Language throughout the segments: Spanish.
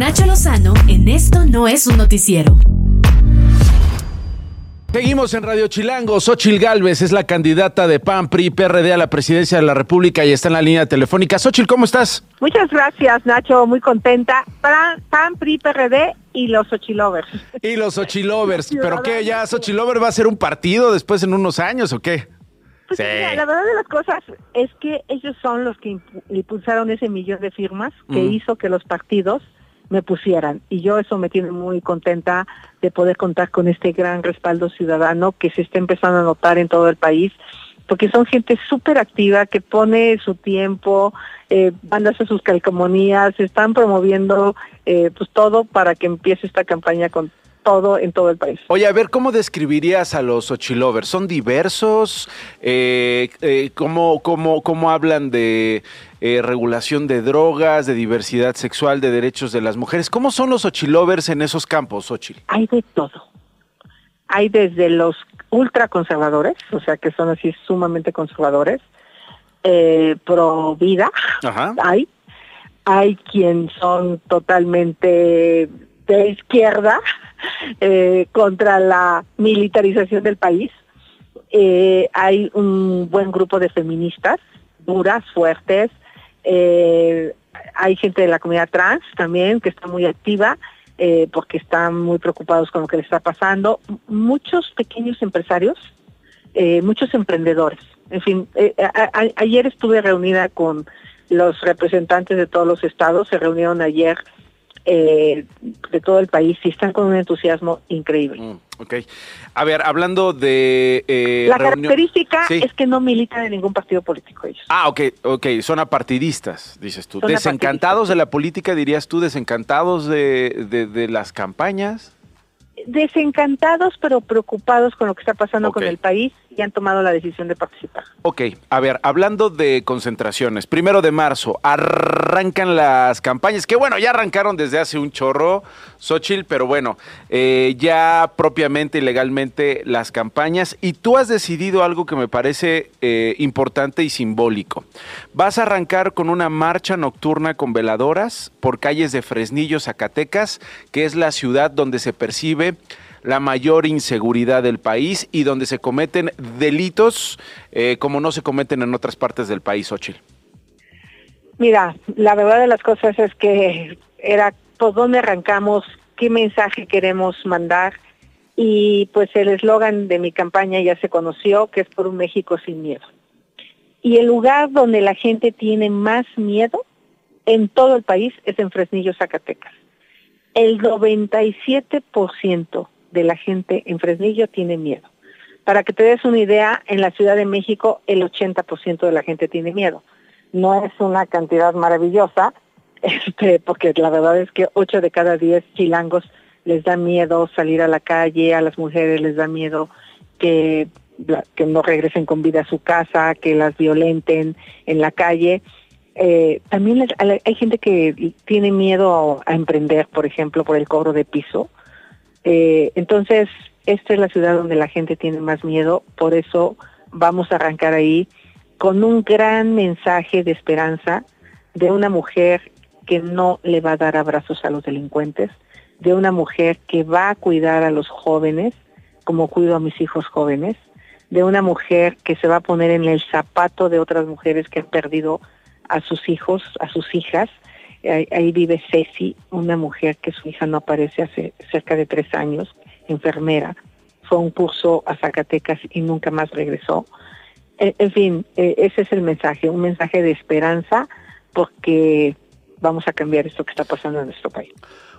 Nacho Lozano en Esto no es un noticiero. Seguimos en Radio Chilango. Xochil Gálvez es la candidata de PAN, PRI, PRD a la presidencia de la República y está en la línea telefónica. Xochil, ¿cómo estás? Muchas gracias, Nacho. Muy contenta. PAN, PAN PRI, PRD y los Xochilovers. Y los Xochilovers. ¿Pero qué? ¿Ya Xochilover va a ser un partido después en unos años o qué? Pues Sí. mira, la verdad de las cosas es que ellos son los que impu- impulsaron ese millón de firmas que Mm. hizo que los partidos me pusieran. Y yo eso me tiene muy contenta de poder contar con este gran respaldo ciudadano que se está empezando a notar en todo el país, porque son gente súper activa que pone su tiempo, eh, van a hacer sus calcomanías, están promoviendo eh, pues todo para que empiece esta campaña con todo en todo el país. Oye, a ver, ¿cómo describirías a los Xochilovers? ¿Son diversos? Eh, eh, ¿cómo, cómo, cómo hablan de eh, regulación de drogas, de diversidad sexual, de derechos de las mujeres? ¿Cómo son los Xochilovers en esos campos, Xochil? hay de todo. Hay desde los ultraconservadores, o sea, que son así sumamente conservadores, eh, pro vida, Ajá. hay. Hay quien son totalmente de izquierda eh, contra la militarización del país. Eh, hay un buen grupo de feministas, duras, fuertes. Eh, hay gente de la comunidad trans también que está muy activa porque están muy preocupados con lo que les está pasando. Muchos pequeños empresarios, muchos emprendedores. En fin, a- ayer estuve reunida con los representantes de todos los estados, se reunieron ayer eh, de todo el país y están con un entusiasmo increíble. Mm, ok. A ver, hablando de... eh, La reunión- característica Sí. es que no militan en ningún partido político ellos. Ah, ok, ok, son apartidistas, dices tú. Son ¿Desencantados de la política, dirías tú? ¿Desencantados de, de- de las campañas? Desencantados pero preocupados con lo que está pasando con el país y han tomado la decisión de participar. Ok, a ver, hablando de concentraciones, primero de marzo, arrancan las campañas, que bueno, ya arrancaron desde hace un chorro, Xochitl, pero bueno, eh, ya propiamente y legalmente las campañas, y tú has decidido algo que me parece eh, importante y simbólico. Vas a arrancar con una marcha nocturna con veladoras por calles de Fresnillo, Zacatecas, que es la ciudad donde se percibe la mayor inseguridad del país y donde se cometen delitos eh, como no se cometen en otras partes del país, Xochitl. Mira, la verdad de las cosas es que era por dónde arrancamos, qué mensaje queremos mandar y pues el eslogan de mi campaña ya se conoció, que es por un México sin miedo. Y el lugar donde la gente tiene más miedo en todo el país es en Fresnillo, Zacatecas. El 97% de la gente en Fresnillo tiene miedo. Para que te des una idea, en la Ciudad de México el 80% de la gente tiene miedo. No es una cantidad maravillosa, este, porque la verdad es que 8 de cada 10 chilangos les da miedo salir a la calle, a las mujeres les da miedo que, que no regresen con vida a su casa, que las violenten en la calle. Eh, también les- hay gente que tiene miedo a emprender, por ejemplo, por el cobro de piso. Eh, entonces, esta es la ciudad donde la gente tiene más miedo, por eso vamos a arrancar ahí con un gran mensaje de esperanza de una mujer que no le va a dar abrazos a los delincuentes, de una mujer que va a cuidar a los jóvenes como cuido a mis hijos jóvenes, de una mujer que se va a poner en el zapato de otras mujeres que han perdido a sus hijos, a sus hijas. Ahí, vive Ceci, una mujer que su hija no aparece hace cerca de tres años, enfermera. Fue a un curso a Zacatecas y nunca más regresó. En, fin, eh, ese es el mensaje, un mensaje de esperanza porque vamos a cambiar esto que está pasando en nuestro país.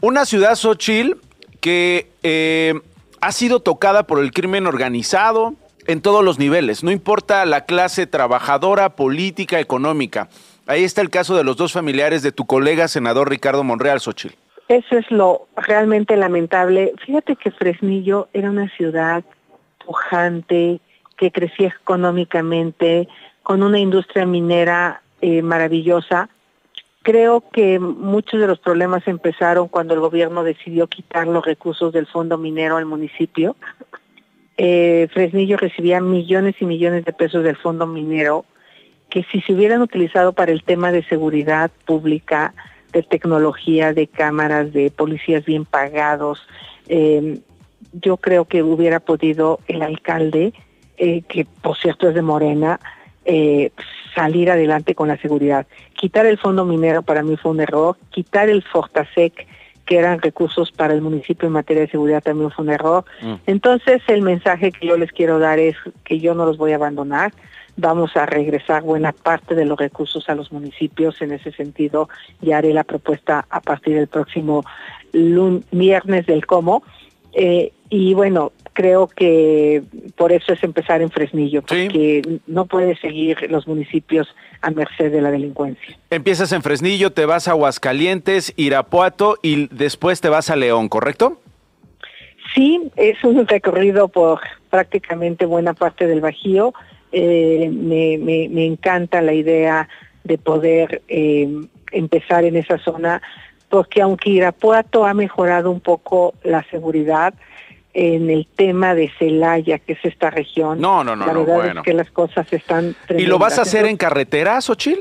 Una ciudad, Xochitl, que eh, ha sido tocada por el crimen organizado en todos los niveles, no importa la clase trabajadora, política, económica. Ahí está el caso de los dos familiares de tu colega senador Ricardo Monreal, Xochitl. Eso es lo realmente lamentable. Fíjate que Fresnillo era una ciudad pujante, que crecía económicamente, con una industria minera eh, maravillosa. Creo que muchos de los problemas empezaron cuando el gobierno decidió quitar los recursos del fondo minero al municipio. Eh, Fresnillo recibía millones y millones de pesos del fondo minero que si se hubieran utilizado para el tema de seguridad pública, de tecnología, de cámaras, de policías bien pagados. Eh, yo creo que hubiera podido el alcalde, eh, que por cierto es de Morena, eh, salir adelante con la seguridad. Quitar el fondo minero para mí fue un error, quitar el Fortasec, que eran recursos para el municipio en materia de seguridad, también fue un error. Mm. Entonces el mensaje que yo les quiero dar es que yo no los voy a abandonar, vamos a regresar buena parte de los recursos a los municipios. En ese sentido, ya haré la propuesta a partir del próximo viernes del cómo. Eh, y bueno, creo que por eso es empezar en Fresnillo, porque no puede seguir los municipios a merced de la delincuencia. Empiezas en Fresnillo, te vas a Aguascalientes, Irapuato y después te vas a León, ¿correcto? Sí, es un recorrido por prácticamente buena parte del Bajío. Eh, me, me, encanta la idea de poder eh, empezar en esa zona, porque aunque Irapuato ha mejorado un poco la seguridad, en el tema de Celaya, que es esta región. No, no, no, la verdad es que las cosas están. ¿Y lo vas a hacer en carretera, Xochil?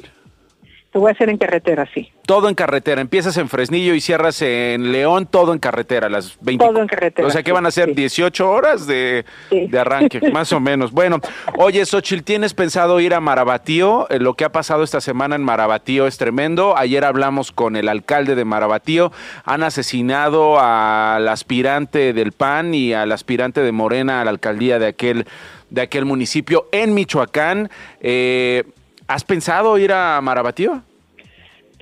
Lo voy a hacer en carretera, sí. Todo en carretera. Empiezas en Fresnillo y cierras en León, todo en carretera, las 20. Todo en carretera. O sea que van a ser 18 horas de, arranque, más o menos. Bueno, oye, Xochil, ¿tienes pensado ir a Marabatío? Eh, lo que ha pasado esta semana en Marabatío es tremendo. Ayer hablamos con el alcalde de Marabatío. Han asesinado al aspirante del PAN y al aspirante de Morena a la alcaldía de aquel, de aquel municipio en Michoacán. Eh, ¿Has pensado ir a Marabatío?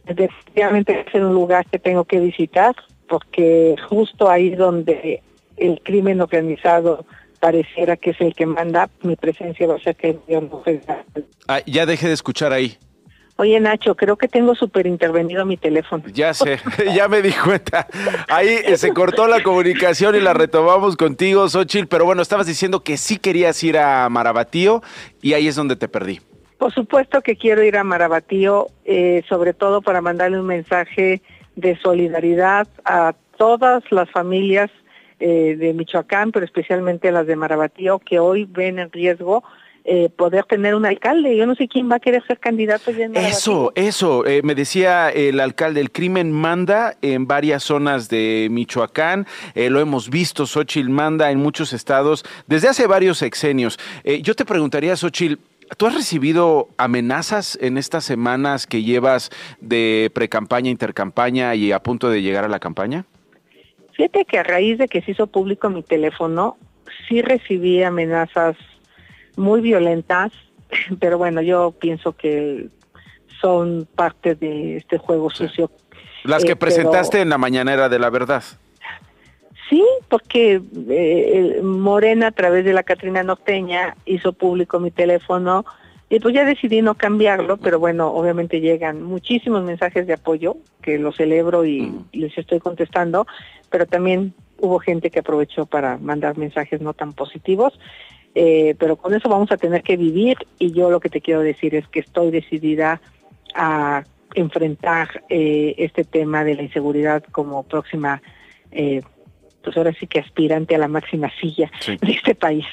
Definitivamente es un lugar que tengo que visitar porque justo ahí donde el crimen organizado pareciera que es el que manda, mi presencia va a ser que yo no ah, Ya deje de escuchar ahí. Oye Nacho, creo que tengo súper intervenido mi teléfono. Ya sé, ya me di cuenta. Ahí eh, se cortó la comunicación y la retomamos contigo, Xochitl, pero bueno, estabas diciendo que sí querías ir a Marabatío y ahí es donde te perdí. Por supuesto que quiero ir a Marabatío, eh, sobre todo para mandarle un mensaje de solidaridad a todas las familias eh, de Michoacán, pero especialmente a las de Marabatío, que hoy ven en riesgo eh, poder tener un alcalde. Yo no sé quién va a querer ser candidato. En eso, eso, me decía el alcalde, el crimen manda en varias zonas de Michoacán, lo hemos visto, Xochitl manda en muchos estados desde hace varios sexenios. yo te preguntaría, Xochitl, ¿Tú has recibido amenazas en estas semanas que llevas de precampaña, intercampaña y a punto de llegar a la campaña? Fíjate que a raíz de que se hizo público mi teléfono, sí recibí amenazas muy violentas, pero bueno, yo pienso que son parte de este juego sucio. Las que eh, presentaste en la mañanera de la verdad. Sí, porque eh, Morena a través de la Catrina Norteña hizo público mi teléfono y pues ya decidí no cambiarlo, pero bueno, obviamente llegan muchísimos mensajes de apoyo que los celebro y, les estoy contestando, pero también hubo gente que aprovechó para mandar mensajes no tan positivos. Eh, pero con eso vamos a tener que vivir y yo lo que te quiero decir es que estoy decidida a enfrentar eh, este tema de la inseguridad como próxima eh, pues ahora sí que aspirante a la máxima silla de este país.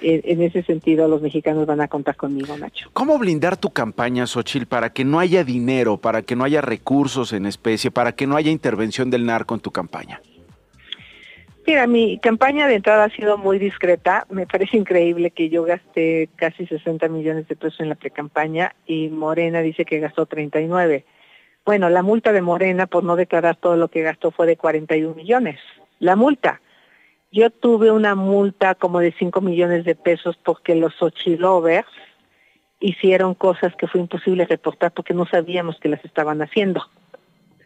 En, ese sentido, los mexicanos van a contar conmigo, Nacho. ¿Cómo blindar tu campaña, Xochil, para que no haya dinero, para que no haya recursos en especie, para que no haya intervención del narco en tu campaña? Mira, mi campaña de entrada ha sido muy discreta. Me parece increíble que yo gasté casi 60 millones de pesos en la precampaña y Morena dice que gastó 39. Bueno, la multa de Morena por no declarar todo lo que gastó fue de 41 millones la multa. Yo tuve una multa como de 5 millones de pesos porque los Ochilovers hicieron cosas que fue imposible reportar porque no sabíamos que las estaban haciendo.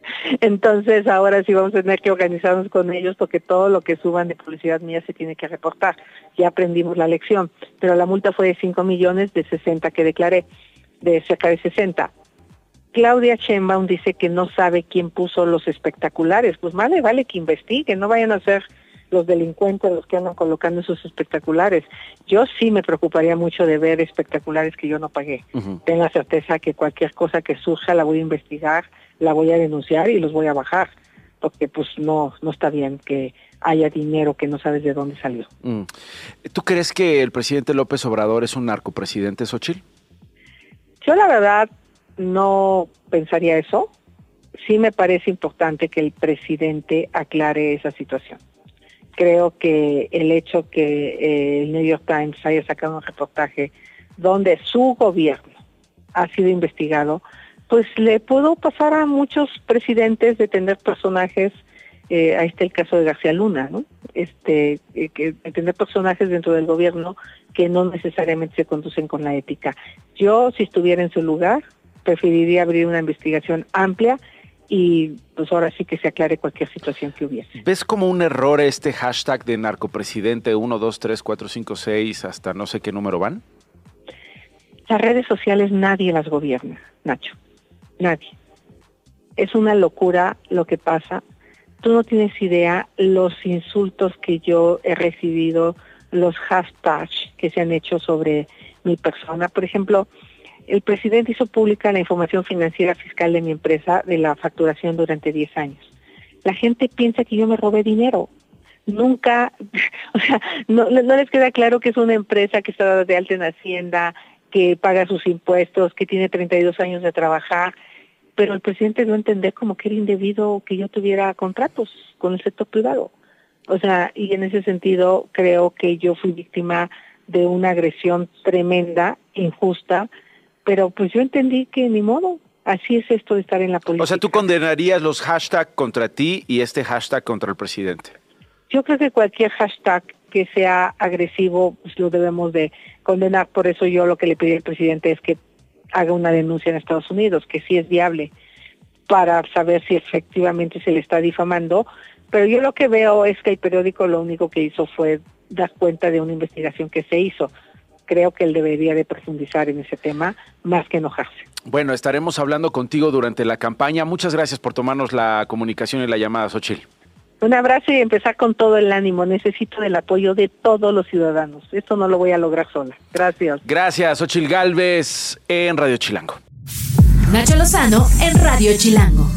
Entonces ahora sí vamos a tener que organizarnos con ellos porque todo lo que suban de publicidad mía se tiene que reportar. Ya aprendimos la lección, pero la multa fue de 5 millones de 60 que declaré, de cerca de 60. Claudia Sheinbaum dice que no sabe quién puso los espectaculares. Pues más vale que investigue, no vayan a ser los delincuentes los que andan colocando esos espectaculares. Yo sí me preocuparía mucho de ver espectaculares que yo no pagué. Ten la certeza que cualquier cosa que surja la voy a investigar, la voy a denunciar y los voy a bajar, porque pues no no está bien que haya dinero que no sabes de dónde salió. Mm. ¿Tú crees que el presidente López Obrador es un narcopresidente, Xochitl? Yo la verdad no pensaría eso. sí me parece importante que el presidente aclare esa situación. Creo que el hecho que eh, el New York Times haya sacado un reportaje donde su gobierno ha sido investigado, pues le puedo pasar a muchos presidentes de tener personajes, eh, ahí está el caso de García Luna, ¿no? Este, eh, que tener personajes dentro del gobierno que no necesariamente se conducen con la ética. Yo, si estuviera en su lugar, preferiría abrir una investigación amplia y pues ahora sí que se aclare cualquier situación que hubiese. ¿Ves como un error este hashtag de narcopresidente 1, 2, 3, 4, 5, 6 hasta no sé qué número van? Las redes sociales nadie las gobierna, Nacho. Nadie. Es una locura lo que pasa. Tú no tienes idea los insultos que yo he recibido, los hashtags que se han hecho sobre mi persona. Por ejemplo, el presidente hizo pública la información financiera fiscal de mi empresa de la facturación durante 10 años. La gente piensa que yo me robé dinero. Nunca, o sea, no, no les queda claro que es una empresa que está de alta en Hacienda, que paga sus impuestos, que tiene 32 años de trabajar, pero el presidente a entender como que era indebido que yo tuviera contratos con el sector privado. O sea, y en ese sentido creo que yo fui víctima de una agresión tremenda, injusta, pero pues yo entendí que ni modo, así es esto de estar en la política. O sea, tú condenarías los hashtags contra ti y este hashtag contra el presidente. Yo creo que cualquier hashtag que sea agresivo, pues lo debemos de condenar. Por eso yo lo que le pedí al presidente es que haga una denuncia en Estados Unidos, que sí es viable, para saber si efectivamente se le está difamando. Pero yo lo que veo es que el periódico lo único que hizo fue dar cuenta de una investigación que se hizo. Creo que él debería de profundizar en ese tema más que enojarse. Bueno, estaremos hablando contigo durante la campaña. Muchas gracias por tomarnos la comunicación y la llamada, Xochitl. Un abrazo y empezar con todo el ánimo. Necesito el apoyo de todos los ciudadanos. Esto no lo voy a lograr sola. Gracias. Gracias, Ochil Galvez en Radio Chilango. Nacho Lozano en Radio Chilango.